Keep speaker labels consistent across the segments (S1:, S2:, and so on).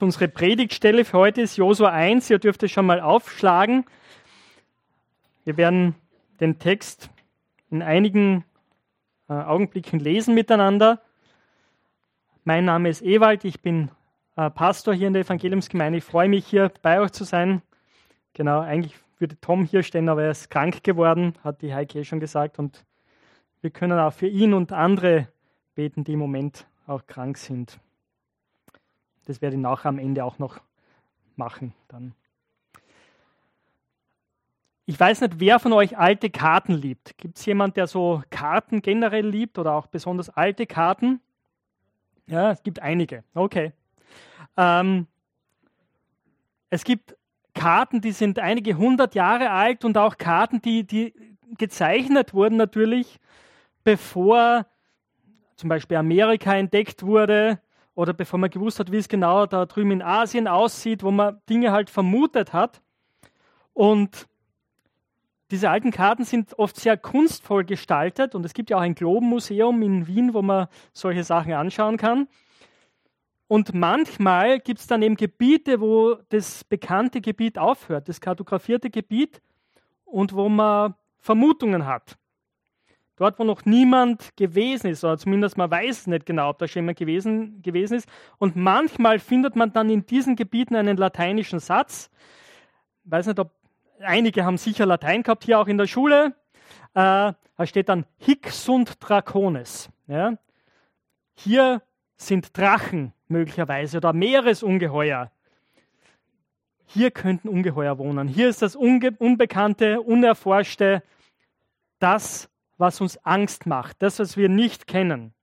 S1: Unsere Predigtstelle für heute ist Josua 1. Ihr dürft es schon mal aufschlagen. Wir werden den Text in einigen äh, Augenblicken lesen miteinander. Mein Name ist Ewald, ich bin äh, Pastor hier in der Evangeliumsgemeinde. Ich freue mich, hier bei euch zu sein. Genau, eigentlich würde Tom hier stehen, aber er ist krank geworden, hat die Heike eh schon gesagt. Und wir können auch für ihn und andere beten, die im Moment auch krank sind. Das werde ich nachher am Ende auch noch machen. Dann. Ich weiß nicht, wer von euch alte Karten liebt. Gibt es jemand, der so Karten generell liebt oder auch besonders alte Karten? Ja, es gibt einige. Okay. Ähm, es gibt Karten, die sind einige hundert Jahre alt und auch Karten, die, die gezeichnet wurden natürlich, bevor zum Beispiel Amerika entdeckt wurde oder bevor man gewusst hat, wie es genau da drüben in Asien aussieht, wo man Dinge halt vermutet hat. Und diese alten Karten sind oft sehr kunstvoll gestaltet und es gibt ja auch ein Globenmuseum in Wien, wo man solche Sachen anschauen kann. Und manchmal gibt es dann eben Gebiete, wo das bekannte Gebiet aufhört, das kartografierte Gebiet, und wo man Vermutungen hat. Dort, wo noch niemand gewesen ist, oder zumindest man weiß nicht genau, ob da schon jemand gewesen, gewesen ist. Und manchmal findet man dann in diesen Gebieten einen lateinischen Satz. Ich weiß nicht, ob einige haben sicher Latein gehabt, hier auch in der Schule. Äh, da steht dann Hic sunt Dracones. Ja? Hier sind Drachen möglicherweise oder Meeresungeheuer. Hier könnten Ungeheuer wohnen. Hier ist das Unge Unbekannte, Unerforschte, das was uns Angst macht, das, was wir nicht kennen.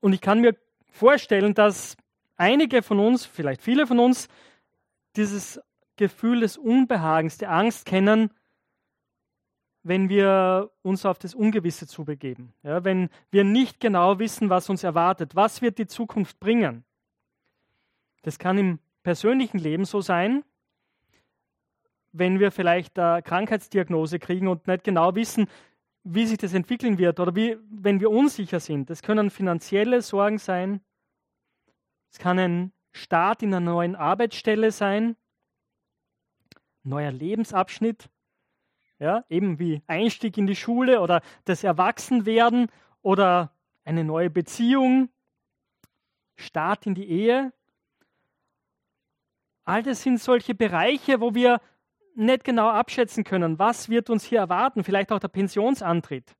S1: Und ich kann mir vorstellen, dass einige von uns, vielleicht viele von uns, dieses Gefühl des Unbehagens, der Angst kennen, wenn wir uns auf das Ungewisse zubegeben. Ja, wenn wir nicht genau wissen, was uns erwartet, was wird die Zukunft bringen. Das kann im persönlichen Leben so sein, wenn wir vielleicht eine Krankheitsdiagnose kriegen und nicht genau wissen, wie sich das entwickeln wird oder wie, wenn wir unsicher sind. Das können finanzielle Sorgen sein. Es kann ein Start in einer neuen Arbeitsstelle sein, neuer Lebensabschnitt, ja, eben wie Einstieg in die Schule oder das Erwachsenwerden oder eine neue Beziehung, Start in die Ehe. All das sind solche Bereiche, wo wir nicht genau abschätzen können, was wird uns hier erwarten, vielleicht auch der Pensionsantritt.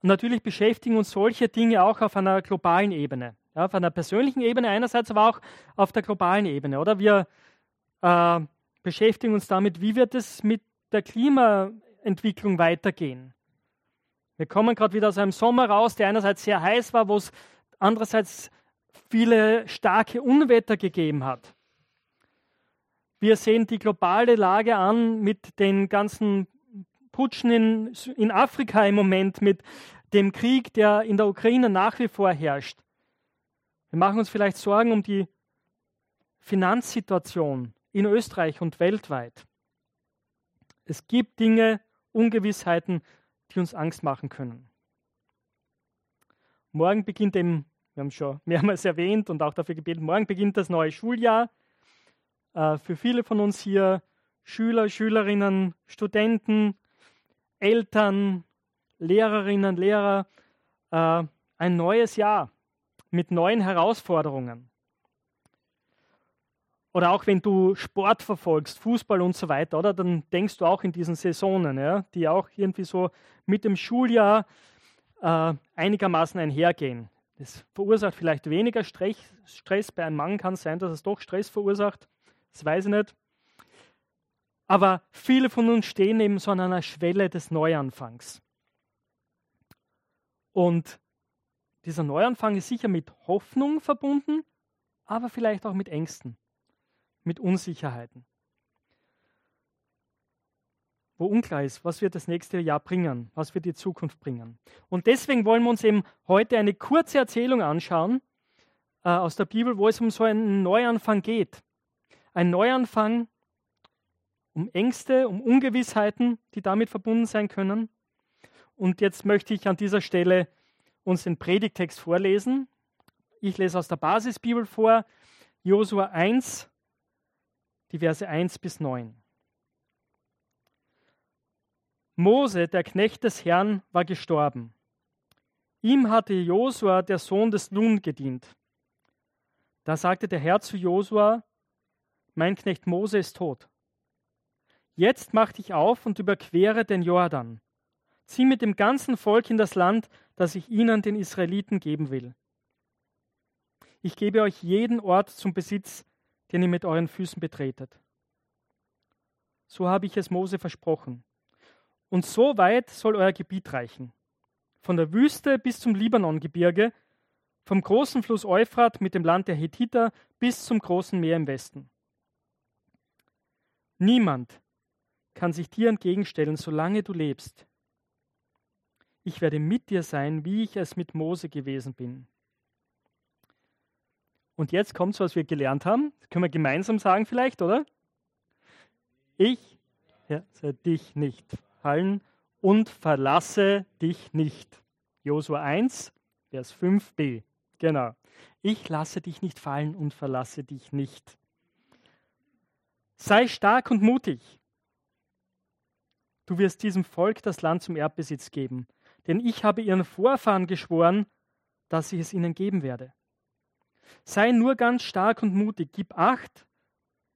S1: Und natürlich beschäftigen uns solche Dinge auch auf einer globalen Ebene. Ja, auf einer persönlichen Ebene einerseits, aber auch auf der globalen Ebene. Oder wir äh, beschäftigen uns damit, wie wird es mit der Klimaentwicklung weitergehen. Wir kommen gerade wieder aus einem Sommer raus, der einerseits sehr heiß war, wo es andererseits viele starke Unwetter gegeben hat. Wir sehen die globale Lage an mit den ganzen Putschen in, in Afrika im Moment, mit dem Krieg, der in der Ukraine nach wie vor herrscht. Wir machen uns vielleicht Sorgen um die Finanzsituation in Österreich und weltweit. Es gibt Dinge, Ungewissheiten, die uns Angst machen können. Morgen beginnt eben, wir haben schon mehrmals erwähnt und auch dafür gebeten, morgen beginnt das neue Schuljahr. Äh, für viele von uns hier Schüler, Schülerinnen, Studenten, Eltern, Lehrerinnen, Lehrer, äh, ein neues Jahr mit neuen Herausforderungen. Oder auch wenn du Sport verfolgst, Fußball und so weiter, oder dann denkst du auch in diesen Saisonen, ja, die auch irgendwie so mit dem Schuljahr äh, einigermaßen einhergehen. Das verursacht vielleicht weniger Stress, Stress. Bei einem Mann kann es sein, dass es doch Stress verursacht. Das weiß ich nicht. Aber viele von uns stehen eben so an einer Schwelle des Neuanfangs. Und dieser Neuanfang ist sicher mit Hoffnung verbunden, aber vielleicht auch mit Ängsten, mit Unsicherheiten. Wo unklar ist, was wird das nächste Jahr bringen, was wird die Zukunft bringen. Und deswegen wollen wir uns eben heute eine kurze Erzählung anschauen äh, aus der Bibel, wo es um so einen Neuanfang geht ein Neuanfang, um Ängste, um Ungewissheiten, die damit verbunden sein können. Und jetzt möchte ich an dieser Stelle uns den Predigtext vorlesen, Ich lese aus der Basisbibel vor, Josua 1, die Verse 1 bis 9. Mose, der Knecht des Herrn, war gestorben. Ihm hatte Josua, der Sohn des Nun, gedient. Da sagte der Herr zu Josua, mein Knecht Mose ist tot. Jetzt mach dich auf und überquere den Jordan. Zieh mit dem ganzen Volk in das Land, das ich ihnen, den Israeliten, geben will. Ich gebe euch jeden Ort zum Besitz, den ihr mit euren Füßen betretet. So habe ich es Mose versprochen. Und so weit soll euer Gebiet reichen. Von der Wüste bis zum Libanongebirge, vom großen Fluss Euphrat mit dem Land der Hethiter bis zum großen Meer im Westen. Niemand kann sich dir entgegenstellen, solange du lebst. Ich werde mit dir sein, wie ich es mit Mose gewesen bin. Und jetzt kommt es, was wir gelernt haben. Das können wir gemeinsam sagen vielleicht, oder? Ich ja, dich nicht fallen und verlasse dich nicht. Josua 1, Vers 5b. Genau. Ich lasse dich nicht fallen und verlasse dich nicht. Sei stark und mutig. Du wirst diesem Volk das Land zum Erbbesitz geben, denn ich habe ihren Vorfahren geschworen, dass ich es ihnen geben werde. Sei nur ganz stark und mutig, gib acht,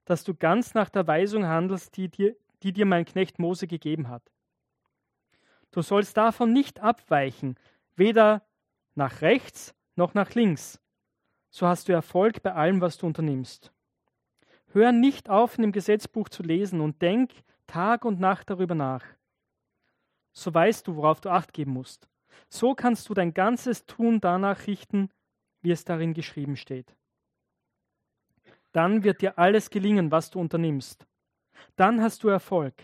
S1: dass du ganz nach der Weisung handelst, die dir, die dir mein Knecht Mose gegeben hat. Du sollst davon nicht abweichen, weder nach rechts noch nach links. So hast du Erfolg bei allem, was du unternimmst. Hör nicht auf, in dem Gesetzbuch zu lesen und denk Tag und Nacht darüber nach. So weißt du, worauf du acht geben musst. So kannst du dein ganzes Tun danach richten, wie es darin geschrieben steht. Dann wird dir alles gelingen, was du unternimmst. Dann hast du Erfolg.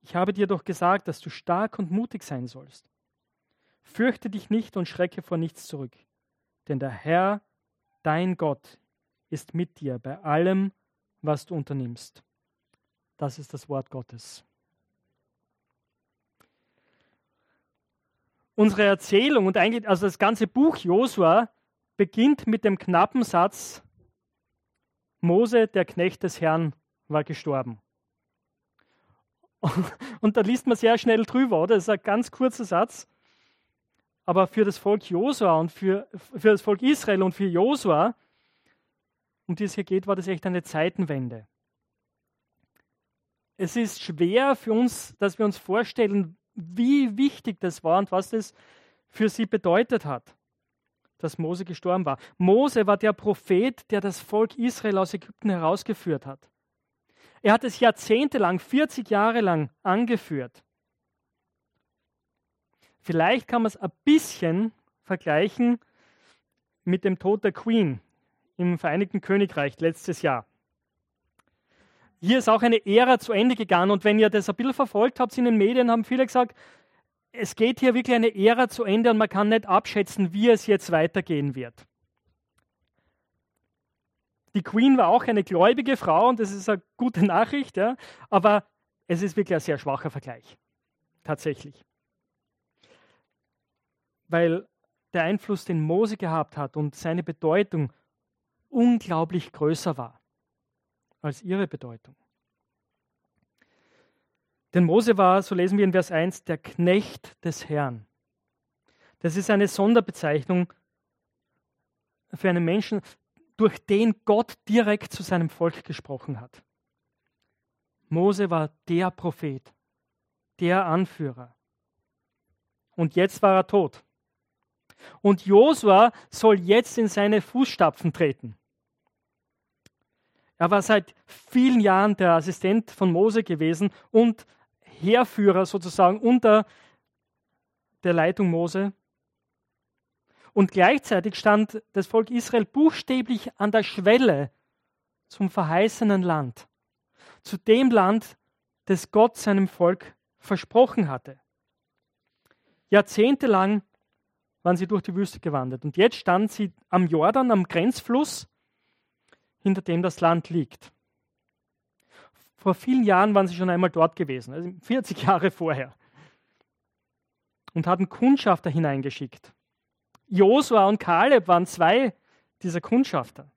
S1: Ich habe dir doch gesagt, dass du stark und mutig sein sollst. Fürchte dich nicht und schrecke vor nichts zurück, denn der Herr, dein Gott, ist mit dir bei allem, was du unternimmst. Das ist das Wort Gottes. Unsere Erzählung und eigentlich, also das ganze Buch Josua beginnt mit dem knappen Satz, Mose, der Knecht des Herrn, war gestorben. Und da liest man sehr schnell drüber, oder? Das ist ein ganz kurzer Satz. Aber für das Volk Josua und für, für das Volk Israel und für Josua, um die es hier geht, war das echt eine Zeitenwende. Es ist schwer für uns, dass wir uns vorstellen, wie wichtig das war und was das für sie bedeutet hat, dass Mose gestorben war. Mose war der Prophet, der das Volk Israel aus Ägypten herausgeführt hat. Er hat es jahrzehntelang, 40 Jahre lang angeführt. Vielleicht kann man es ein bisschen vergleichen mit dem Tod der Queen im Vereinigten Königreich letztes Jahr. Hier ist auch eine Ära zu Ende gegangen und wenn ihr das ein bisschen verfolgt habt in den Medien, haben viele gesagt, es geht hier wirklich eine Ära zu Ende und man kann nicht abschätzen, wie es jetzt weitergehen wird. Die Queen war auch eine gläubige Frau und das ist eine gute Nachricht, ja, aber es ist wirklich ein sehr schwacher Vergleich. Tatsächlich. Weil der Einfluss, den Mose gehabt hat und seine Bedeutung unglaublich größer war als ihre Bedeutung. Denn Mose war, so lesen wir in Vers 1, der Knecht des Herrn. Das ist eine Sonderbezeichnung für einen Menschen, durch den Gott direkt zu seinem Volk gesprochen hat. Mose war der Prophet, der Anführer. Und jetzt war er tot. Und Josua soll jetzt in seine Fußstapfen treten. Er war seit vielen Jahren der Assistent von Mose gewesen und Heerführer sozusagen unter der Leitung Mose. Und gleichzeitig stand das Volk Israel buchstäblich an der Schwelle zum verheißenen Land, zu dem Land, das Gott seinem Volk versprochen hatte. Jahrzehntelang waren sie durch die Wüste gewandert und jetzt standen sie am Jordan, am Grenzfluss, hinter dem das Land liegt. Vor vielen Jahren waren sie schon einmal dort gewesen, also 40 Jahre vorher, und hatten Kundschafter hineingeschickt Josua und Kaleb waren zwei dieser Kundschafter.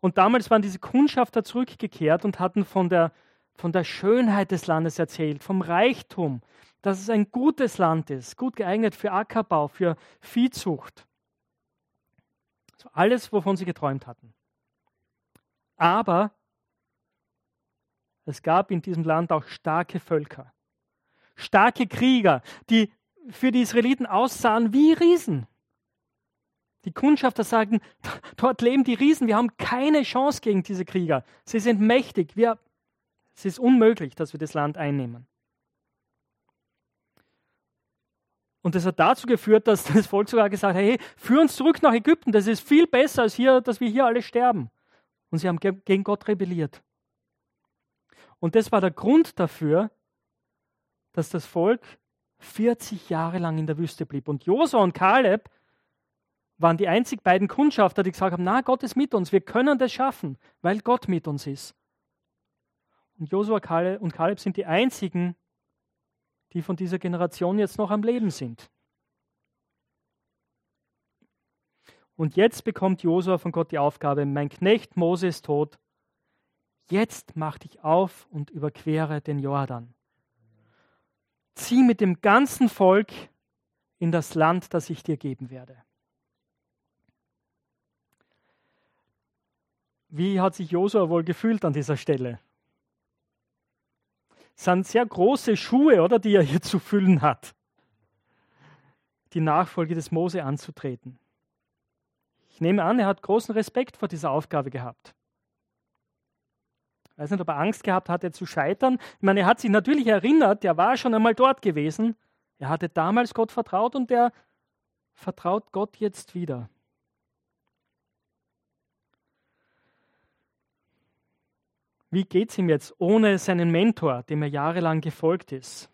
S1: Und damals waren diese Kundschafter zurückgekehrt und hatten von der, von der Schönheit des Landes erzählt, vom Reichtum, dass es ein gutes Land ist, gut geeignet für Ackerbau, für Viehzucht. Also alles, wovon sie geträumt hatten. Aber es gab in diesem Land auch starke Völker, starke Krieger, die für die Israeliten aussahen wie Riesen. Die Kundschafter sagten, dort leben die Riesen, wir haben keine Chance gegen diese Krieger. Sie sind mächtig, wir, es ist unmöglich, dass wir das Land einnehmen. Und das hat dazu geführt, dass das Volk sogar gesagt hat, hey, führ uns zurück nach Ägypten, das ist viel besser, als hier, dass wir hier alle sterben. Und sie haben gegen Gott rebelliert. Und das war der Grund dafür, dass das Volk 40 Jahre lang in der Wüste blieb. Und Josua und Kaleb waren die einzig beiden Kundschafter, die gesagt haben, na, Gott ist mit uns, wir können das schaffen, weil Gott mit uns ist. Und Josua und Kaleb sind die einzigen, die von dieser Generation jetzt noch am Leben sind. Und jetzt bekommt Josua von Gott die Aufgabe, mein Knecht Mose ist tot, jetzt mach dich auf und überquere den Jordan. Zieh mit dem ganzen Volk in das Land, das ich dir geben werde. Wie hat sich Josua wohl gefühlt an dieser Stelle? Es sind sehr große Schuhe, oder, die er hier zu füllen hat, die Nachfolge des Mose anzutreten. Ich nehme an, er hat großen Respekt vor dieser Aufgabe gehabt. Ich weiß nicht, ob er Angst gehabt hatte zu scheitern. Ich meine, er hat sich natürlich erinnert, er war schon einmal dort gewesen. Er hatte damals Gott vertraut und er vertraut Gott jetzt wieder. Wie geht es ihm jetzt ohne seinen Mentor, dem er jahrelang gefolgt ist?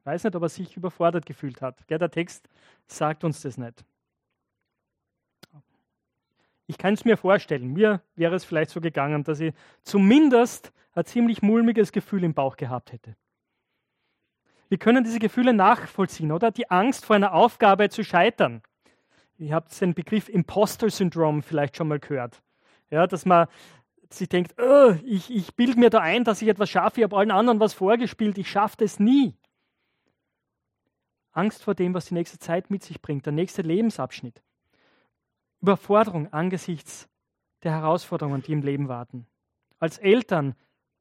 S1: Ich weiß nicht, ob er sich überfordert gefühlt hat. Der Text sagt uns das nicht. Ich kann es mir vorstellen, mir wäre es vielleicht so gegangen, dass ich zumindest ein ziemlich mulmiges Gefühl im Bauch gehabt hätte. Wir können diese Gefühle nachvollziehen, oder? Die Angst vor einer Aufgabe zu scheitern. Ihr habt den Begriff Imposter-Syndrom vielleicht schon mal gehört. Ja, dass man sich denkt, oh, ich, ich bilde mir da ein, dass ich etwas schaffe, ich habe allen anderen was vorgespielt, ich schaffe das nie. Angst vor dem, was die nächste Zeit mit sich bringt, der nächste Lebensabschnitt. Überforderung angesichts der Herausforderungen, die im Leben warten. Als Eltern,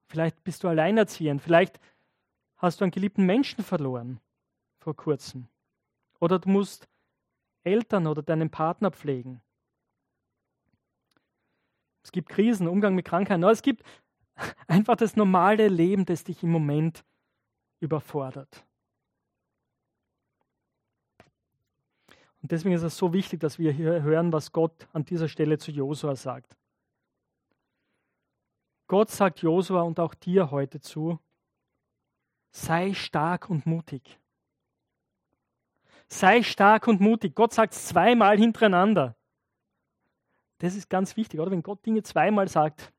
S1: vielleicht bist du alleinerziehend, vielleicht hast du einen geliebten Menschen verloren vor kurzem. Oder du musst Eltern oder deinen Partner pflegen. Es gibt Krisen, Umgang mit Krankheiten, aber es gibt einfach das normale Leben, das dich im Moment überfordert. Und deswegen ist es so wichtig, dass wir hier hören, was Gott an dieser Stelle zu Josua sagt. Gott sagt Josua und auch dir heute zu, sei stark und mutig. Sei stark und mutig. Gott sagt es zweimal hintereinander. Das ist ganz wichtig, oder? Wenn Gott Dinge zweimal sagt,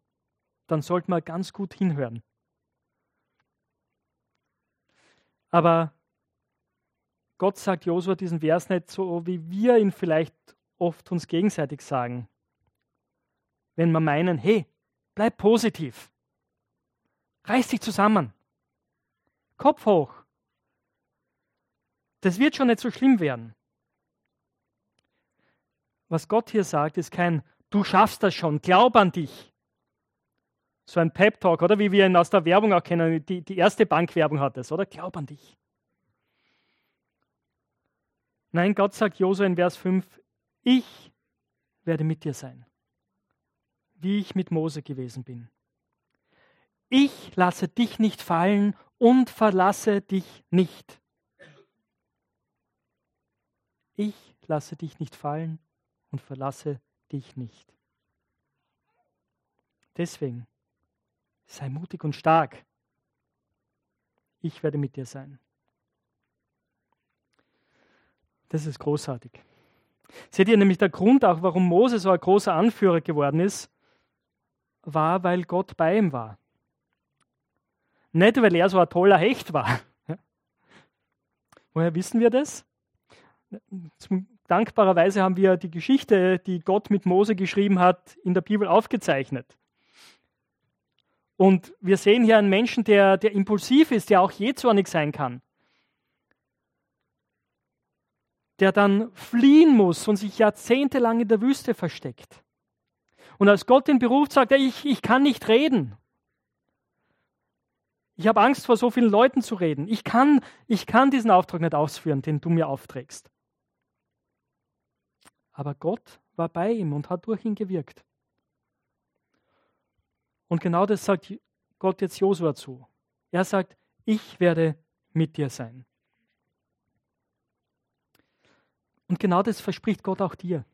S1: dann sollte man ganz gut hinhören. Aber Gott sagt Josua diesen Vers nicht so, wie wir ihn vielleicht oft uns gegenseitig sagen. Wenn wir meinen, hey, bleib positiv. Reiß dich zusammen. Kopf hoch. Das wird schon nicht so schlimm werden. Was Gott hier sagt, ist kein Du schaffst das schon, glaub an dich. So ein Pep-Talk, oder wie wir ihn aus der Werbung auch kennen. Die, die erste Bankwerbung hat es, oder? Glaub an dich. Nein, Gott sagt Josua in Vers 5, ich werde mit dir sein, wie ich mit Mose gewesen bin. Ich lasse dich nicht fallen und verlasse dich nicht. Ich lasse dich nicht fallen und verlasse dich nicht. Deswegen sei mutig und stark. Ich werde mit dir sein. Das ist großartig. Seht ihr nämlich der Grund auch, warum Mose so ein großer Anführer geworden ist, war, weil Gott bei ihm war. Nicht, weil er so ein toller Hecht war. Woher wissen wir das? Dankbarerweise haben wir die Geschichte, die Gott mit Mose geschrieben hat, in der Bibel aufgezeichnet. Und wir sehen hier einen Menschen, der, der impulsiv ist, der auch jähzornig sein kann. Der dann fliehen muss und sich jahrzehntelang in der Wüste versteckt. Und als Gott ihn beruft, sagt er, ich, ich kann nicht reden. Ich habe Angst vor so vielen Leuten zu reden. Ich kann, ich kann diesen Auftrag nicht ausführen, den du mir aufträgst. Aber Gott war bei ihm und hat durch ihn gewirkt. Und genau das sagt Gott jetzt Josua zu. Er sagt, ich werde mit dir sein. Und genau das verspricht Gott auch dir,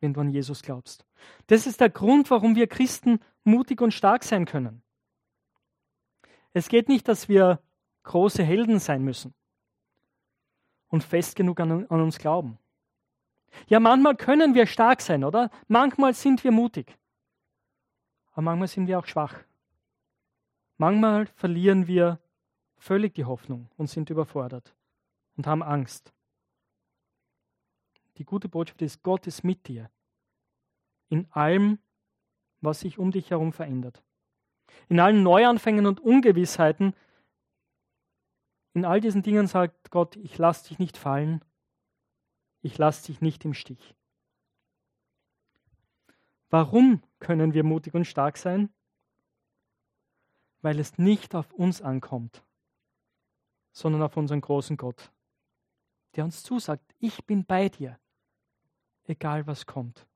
S1: wenn du an Jesus glaubst. Das ist der Grund, warum wir Christen mutig und stark sein können. Es geht nicht, dass wir große Helden sein müssen und fest genug an, an, uns glauben. Ja, manchmal können wir stark sein, oder? Manchmal sind wir mutig. Aber manchmal sind wir auch schwach. Manchmal verlieren wir völlig die Hoffnung und sind überfordert und haben Angst. Die gute Botschaft ist, Gott ist mit dir in allem, was sich um dich herum verändert. In allen Neuanfängen und Ungewissheiten, in all diesen Dingen sagt Gott, ich lasse dich nicht fallen, ich lasse dich nicht im Stich. Warum können wir mutig und stark sein? Weil es nicht auf uns ankommt, sondern auf unseren großen Gott, der uns zusagt, ich bin bei dir, egal was kommt.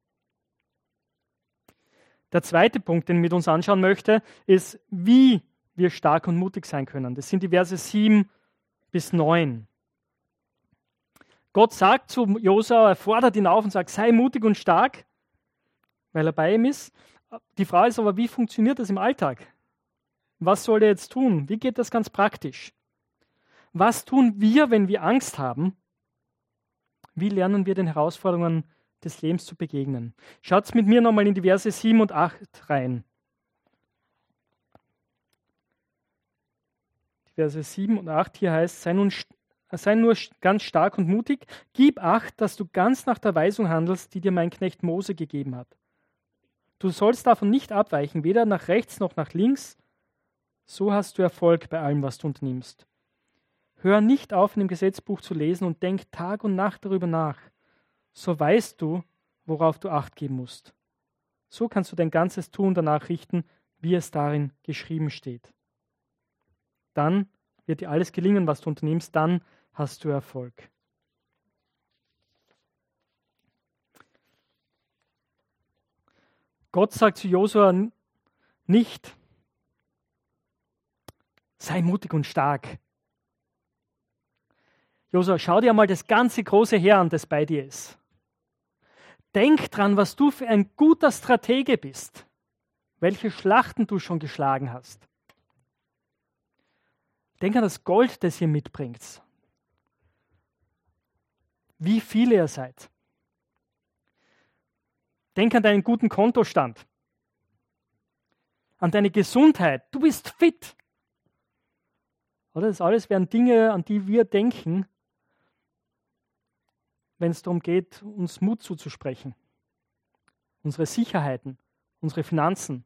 S1: Der zweite Punkt, den ich mit uns anschauen möchte, ist, wie wir stark und mutig sein können. Das sind die Verse 7 bis 9. Gott sagt zu Josua, er fordert ihn auf und sagt, sei mutig und stark, weil er bei ihm ist. Die Frage ist aber, wie funktioniert das im Alltag? Was soll er jetzt tun? Wie geht das ganz praktisch? Was tun wir, wenn wir Angst haben? Wie lernen wir den Herausforderungen des Lebens zu begegnen. Schaut mit mir nochmal in die Verse 7 und 8 rein. Die Verse 7 und 8 hier heißt, sei, nun, sei nur ganz stark und mutig, gib acht, dass du ganz nach der Weisung handelst, die dir mein Knecht Mose gegeben hat. Du sollst davon nicht abweichen, weder nach rechts noch nach links, so hast du Erfolg bei allem, was du unternimmst. Hör nicht auf, in dem Gesetzbuch zu lesen und denk Tag und Nacht darüber nach so weißt du, worauf du acht geben musst. So kannst du dein ganzes Tun danach richten, wie es darin geschrieben steht. Dann wird dir alles gelingen, was du unternimmst, dann hast du Erfolg. Gott sagt zu Josua nicht, sei mutig und stark. Josua, schau dir mal das ganze große Heer an, das bei dir ist. Denk dran, was du für ein guter Stratege bist, welche Schlachten du schon geschlagen hast. Denk an das Gold, das ihr mitbringt. Wie viele ihr seid. Denk an deinen guten Kontostand. An deine Gesundheit. Du bist fit. Oder das alles wären Dinge, an die wir denken, wenn es darum geht, uns Mut zuzusprechen. Unsere Sicherheiten, unsere Finanzen,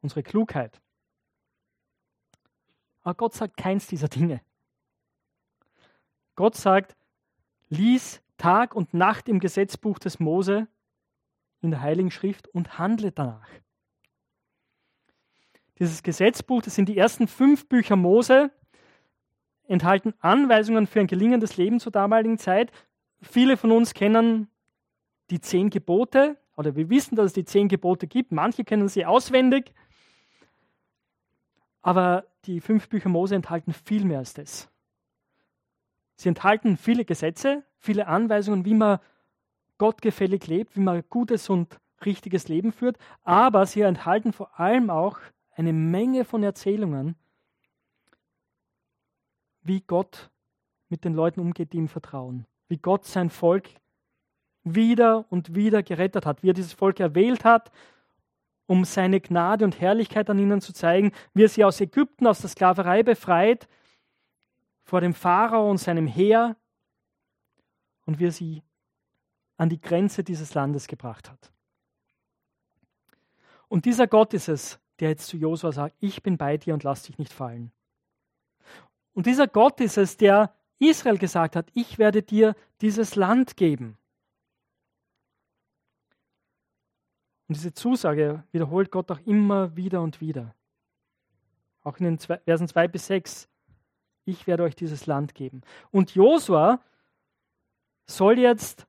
S1: unsere Klugheit. Aber Gott sagt keins dieser Dinge. Gott sagt, lies Tag und Nacht im Gesetzbuch des Mose in der Heiligen Schrift und handle danach. Dieses Gesetzbuch, das sind die ersten fünf Bücher Mose, enthalten Anweisungen für ein gelingendes Leben zur damaligen Zeit, Viele von uns kennen die zehn Gebote oder wir wissen, dass es die zehn Gebote gibt. Manche kennen sie auswendig. Aber die fünf Bücher Mose enthalten viel mehr als das. Sie enthalten viele Gesetze, viele Anweisungen, wie man gottgefällig lebt, wie man gutes und richtiges Leben führt. Aber sie enthalten vor allem auch eine Menge von Erzählungen, wie Gott mit den Leuten umgeht, die ihm vertrauen wie Gott sein Volk wieder und wieder gerettet hat, wie er dieses Volk erwählt hat, um seine Gnade und Herrlichkeit an ihnen zu zeigen, wie er sie aus Ägypten, aus der Sklaverei befreit, vor dem Pharao und seinem Heer und wie er sie an die Grenze dieses Landes gebracht hat. Und dieser Gott ist es, der jetzt zu Josua sagt, ich bin bei dir und lass dich nicht fallen. Und dieser Gott ist es, der Israel gesagt hat, ich werde dir dieses Land geben. Und diese Zusage wiederholt Gott auch immer wieder und wieder. Auch in den Versen 2 bis 6. Ich werde euch dieses Land geben. Und Josua soll jetzt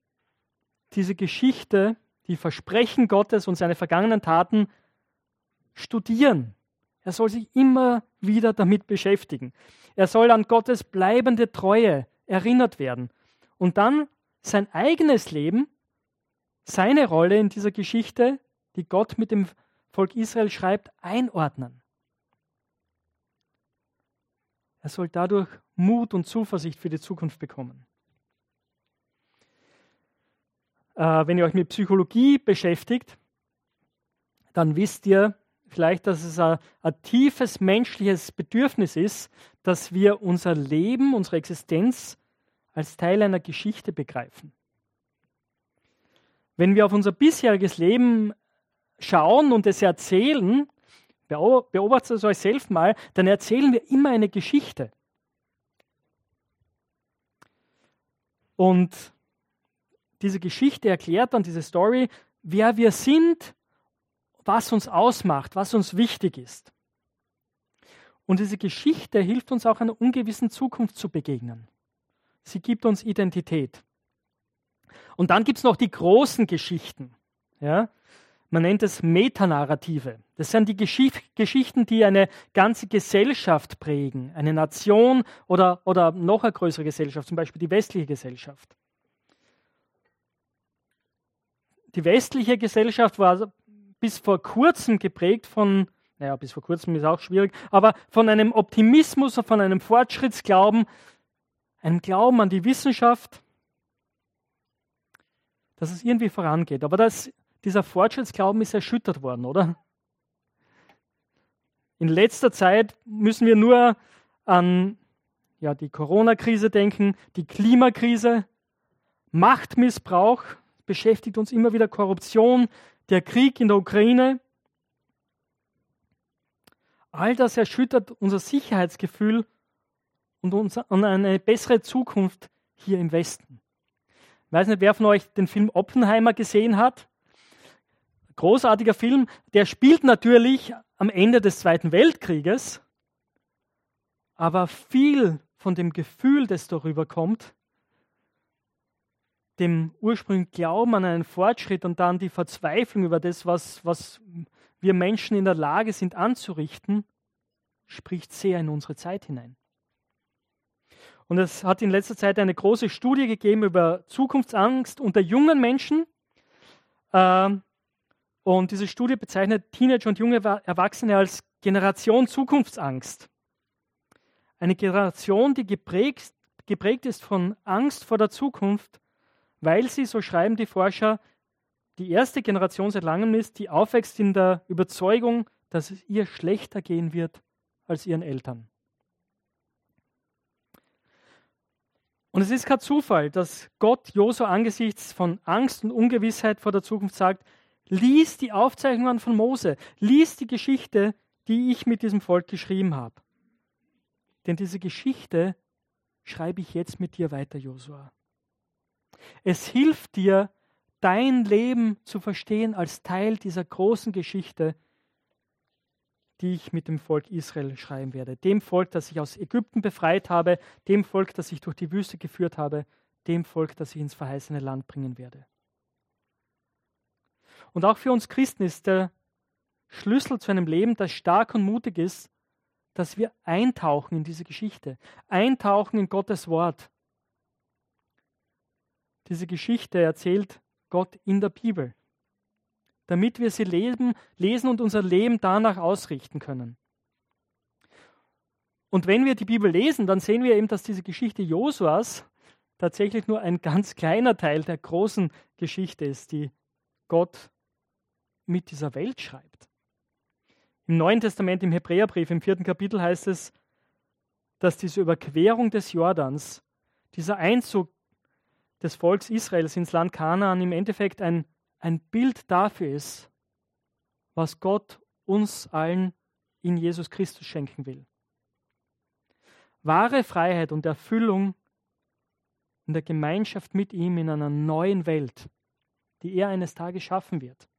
S1: diese Geschichte, die Versprechen Gottes und seine vergangenen Taten studieren. Er soll sich immer wieder damit beschäftigen. Er soll an Gottes bleibende Treue erinnert werden. Und dann sein eigenes Leben, seine Rolle in dieser Geschichte, die Gott mit dem Volk Israel schreibt, einordnen. Er soll dadurch Mut und Zuversicht für die Zukunft bekommen. Äh, wenn ihr euch mit Psychologie beschäftigt, dann wisst ihr vielleicht, dass es ein, ein tiefes menschliches Bedürfnis ist, dass wir unser Leben, unsere Existenz als Teil einer Geschichte begreifen. Wenn wir auf unser bisheriges Leben schauen und es erzählen, beobachtet es euch selbst mal, dann erzählen wir immer eine Geschichte. Und diese Geschichte erklärt dann diese Story, wer wir sind, was uns ausmacht, was uns wichtig ist. Und diese Geschichte hilft uns auch einer ungewissen Zukunft zu begegnen. Sie gibt uns Identität. Und dann gibt es noch die großen Geschichten. Ja? Man nennt es Metanarrative. Das sind die Geschichten, die eine ganze Gesellschaft prägen, eine Nation oder, oder noch eine größere Gesellschaft, zum Beispiel die westliche Gesellschaft. Die westliche Gesellschaft war bis vor kurzem geprägt von, naja, bis vor kurzem ist auch schwierig, aber von einem Optimismus, von einem Fortschrittsglauben, einem Glauben an die Wissenschaft, dass es irgendwie vorangeht. Aber das dieser Fortschrittsglauben ist erschüttert worden, oder? In letzter Zeit müssen wir nur an ja, die Corona-Krise denken, die Klimakrise, Machtmissbrauch, beschäftigt uns immer wieder Korruption, der Krieg in der Ukraine. All das erschüttert unser Sicherheitsgefühl und, unser, und eine bessere Zukunft hier im Westen. Ich weiß nicht, wer von euch den Film Oppenheimer gesehen hat großartiger Film, der spielt natürlich am Ende des Zweiten Weltkrieges, aber viel von dem Gefühl, das darüber kommt, dem ursprünglichen Glauben an einen Fortschritt und dann die Verzweiflung über das, was, was wir Menschen in der Lage sind anzurichten, spricht sehr in unsere Zeit hinein. Und es hat in letzter Zeit eine große Studie gegeben über Zukunftsangst unter jungen Menschen. Ähm, und diese Studie bezeichnet Teenager und junge Erwachsene als Generation Zukunftsangst. Eine Generation, die geprägt, geprägt ist von Angst vor der Zukunft, weil sie, so schreiben die Forscher, die erste Generation seit langem ist, die aufwächst in der Überzeugung, dass es ihr schlechter gehen wird als ihren Eltern. Und es ist kein Zufall, dass Gott Josua angesichts von Angst und Ungewissheit vor der Zukunft sagt, Lies die Aufzeichnungen von Mose. Lies die Geschichte, die ich mit diesem Volk geschrieben habe. Denn diese Geschichte schreibe ich jetzt mit dir weiter, Josua. Es hilft dir, dein Leben zu verstehen als Teil dieser großen Geschichte, die ich mit dem Volk Israel schreiben werde. Dem Volk, das ich aus Ägypten befreit habe, dem Volk, das ich durch die Wüste geführt habe, dem Volk, das ich ins verheißene Land bringen werde. Und auch für uns Christen ist der Schlüssel zu einem Leben, das stark und mutig ist, dass wir eintauchen in diese Geschichte, eintauchen in Gottes Wort. Diese Geschichte erzählt Gott in der Bibel, damit wir sie lesen, lesen und unser Leben danach ausrichten können. Und wenn wir die Bibel lesen, dann sehen wir eben, dass diese Geschichte Josuas tatsächlich nur ein ganz kleiner Teil der großen Geschichte ist, die Gott mit dieser Welt schreibt. Im Neuen Testament, im Hebräerbrief, im vierten Kapitel heißt es, dass diese Überquerung des Jordans, dieser Einzug des Volks Israels ins Land Kanaan im Endeffekt ein, ein Bild dafür ist, was Gott uns allen in Jesus Christus schenken will. Wahre Freiheit und Erfüllung in der Gemeinschaft mit ihm in einer neuen Welt, die er eines Tages schaffen wird.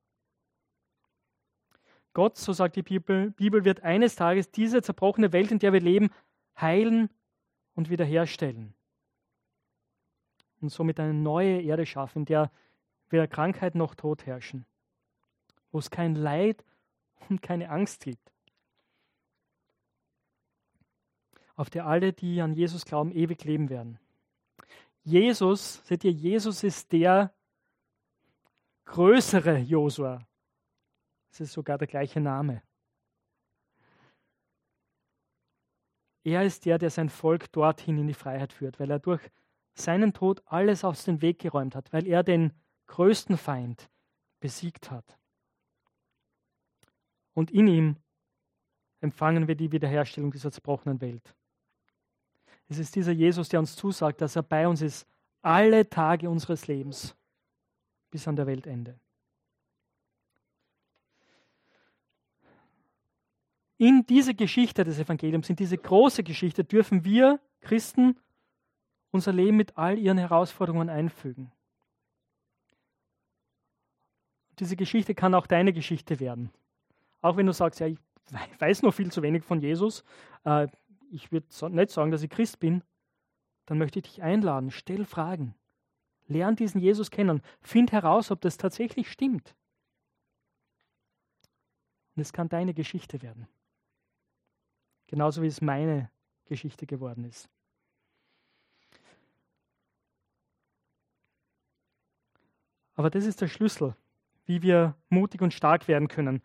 S1: Gott, so sagt die Bibel, Bibel wird eines Tages diese zerbrochene Welt, in der wir leben, heilen und wiederherstellen. Und somit eine neue Erde schaffen, in der weder Krankheit noch Tod herrschen, wo es kein Leid und keine Angst gibt, auf der alle, die an Jesus glauben, ewig leben werden. Jesus, seht ihr, Jesus ist der größere Josua. Es ist sogar der gleiche Name. Er ist der, der sein Volk dorthin in die Freiheit führt, weil er durch seinen Tod alles aus dem Weg geräumt hat, weil er den größten Feind besiegt hat. Und in ihm empfangen wir die Wiederherstellung dieser zerbrochenen Welt. Es ist dieser Jesus, der uns zusagt, dass er bei uns ist, alle Tage unseres Lebens bis an der Weltende. In diese Geschichte des Evangeliums, in diese große Geschichte, dürfen wir Christen unser Leben mit all ihren Herausforderungen einfügen. Diese Geschichte kann auch deine Geschichte werden. Auch wenn du sagst, ja, ich weiß noch viel zu wenig von Jesus, äh, ich würde nicht sagen, dass ich Christ bin, dann möchte ich dich einladen, stell Fragen. Lern diesen Jesus kennen. Find heraus, ob das tatsächlich stimmt. Und es kann deine Geschichte werden. Genauso wie es meine Geschichte geworden ist. Aber das ist der Schlüssel, wie wir mutig und stark werden können.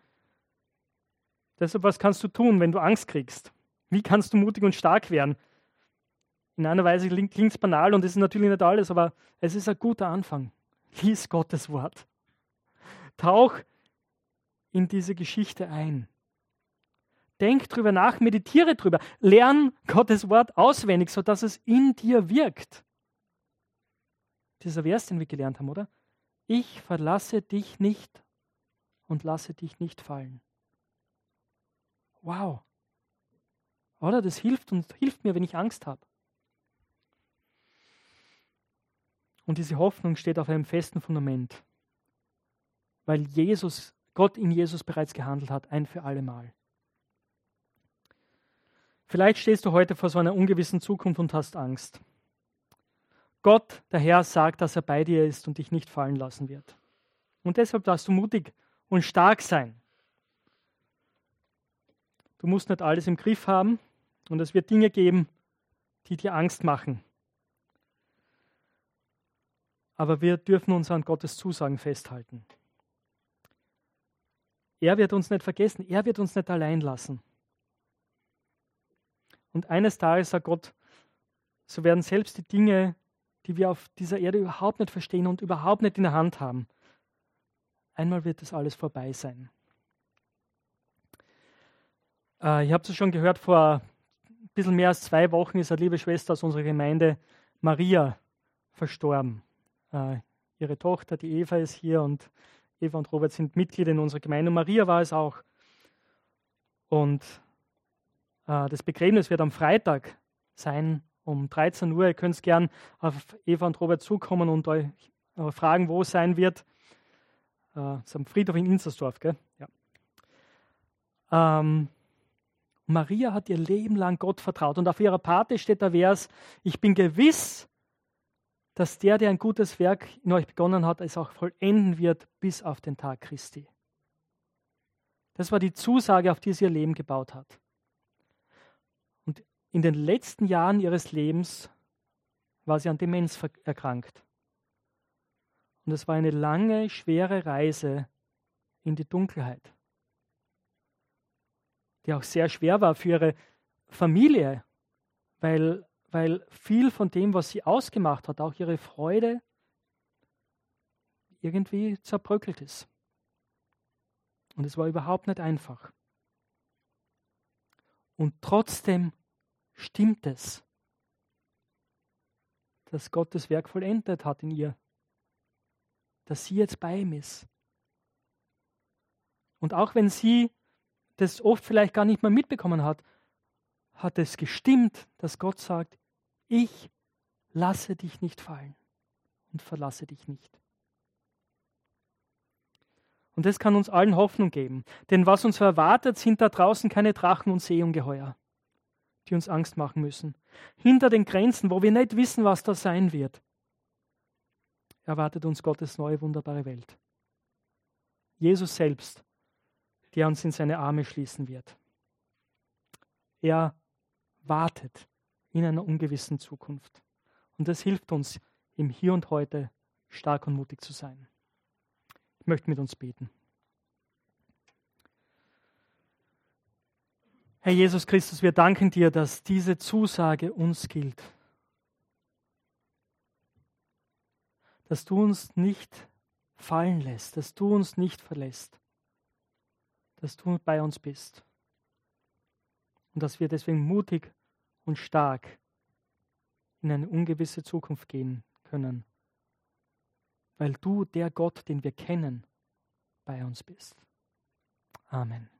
S1: Deshalb, was kannst du tun, wenn du Angst kriegst? Wie kannst du mutig und stark werden? In einer Weise klingt es banal und es ist natürlich nicht alles, aber es ist ein guter Anfang. Lies Gottes Wort. Tauch in diese Geschichte ein. Denk drüber nach, meditiere drüber. Lern Gottes Wort auswendig, sodass es in dir wirkt. Dieser Vers, den wir gelernt haben, oder? Ich verlasse dich nicht und lasse dich nicht fallen. Wow. Oder? Das hilft und hilft mir, wenn ich Angst habe. Und diese Hoffnung steht auf einem festen Fundament, weil Jesus, Gott in Jesus bereits gehandelt hat, ein für alle Mal. Vielleicht stehst du heute vor so einer ungewissen Zukunft und hast Angst. Gott, der Herr, sagt, dass er bei dir ist und dich nicht fallen lassen wird. Und deshalb darfst du mutig und stark sein. Du musst nicht alles im Griff haben und es wird Dinge geben, die dir Angst machen. Aber wir dürfen uns an Gottes Zusagen festhalten. Er wird uns nicht vergessen, er wird uns nicht allein lassen. Und eines Tages sagt Gott, so werden selbst die Dinge, die wir auf dieser Erde überhaupt nicht verstehen und überhaupt nicht in der Hand haben, einmal wird das alles vorbei sein. Äh, ihr habt es schon gehört, vor ein bisschen mehr als zwei Wochen ist eine liebe Schwester aus unserer Gemeinde, Maria, verstorben. Äh, ihre Tochter, die Eva, ist hier und Eva und Robert sind Mitglieder in unserer Gemeinde Maria war es auch. Und äh, das Begräbnis wird am Freitag sein, um 13 Uhr. Ihr könnt gern auf Eva und Robert zukommen und euch äh, fragen, wo es sein wird. Äh, es ist am Friedhof in Inzersdorf, gell? Ja. Ähm, Maria hat ihr Leben lang Gott vertraut und auf ihrer Pate steht der Vers, ich bin gewiss, dass der, der ein gutes Werk in euch begonnen hat, es auch vollenden wird bis auf den Tag Christi. Das war die Zusage, auf die sie ihr Leben gebaut hat. In den letzten Jahren ihres Lebens war sie an Demenz erkrankt. Und es war eine lange, schwere Reise in die Dunkelheit, die auch sehr schwer war für ihre Familie, weil, weil viel von dem, was sie ausgemacht hat, auch ihre Freude, irgendwie zerbröckelt ist. Und es war überhaupt nicht einfach. Und trotzdem stimmt es. dass Gott das Werk vollendet hat in ihr. Dass sie jetzt bei ihm ist. Und auch wenn sie das oft vielleicht gar nicht mehr mitbekommen hat, hat es gestimmt, dass Gott sagt, ich lasse dich nicht fallen und verlasse dich nicht. Und das kann uns allen Hoffnung geben. Denn was uns erwartet, sind da draußen keine Drachen und Seeungeheuer, die uns Angst machen müssen. Hinter den Grenzen, wo wir nicht wissen, was da sein wird, erwartet uns Gottes neue, wunderbare Welt. Jesus selbst, der uns in seine Arme schließen wird. Er wartet in einer ungewissen Zukunft. Und das hilft uns, im Hier und Heute stark und mutig zu sein. Ich möchte mit uns beten. Herr Jesus Christus, wir danken dir, dass diese Zusage uns gilt. Dass du uns nicht fallen lässt, dass du uns nicht verlässt, dass du bei uns bist und dass wir deswegen mutig und stark in eine ungewisse Zukunft gehen können weil du der Gott, den wir kennen, bei uns bist. Amen.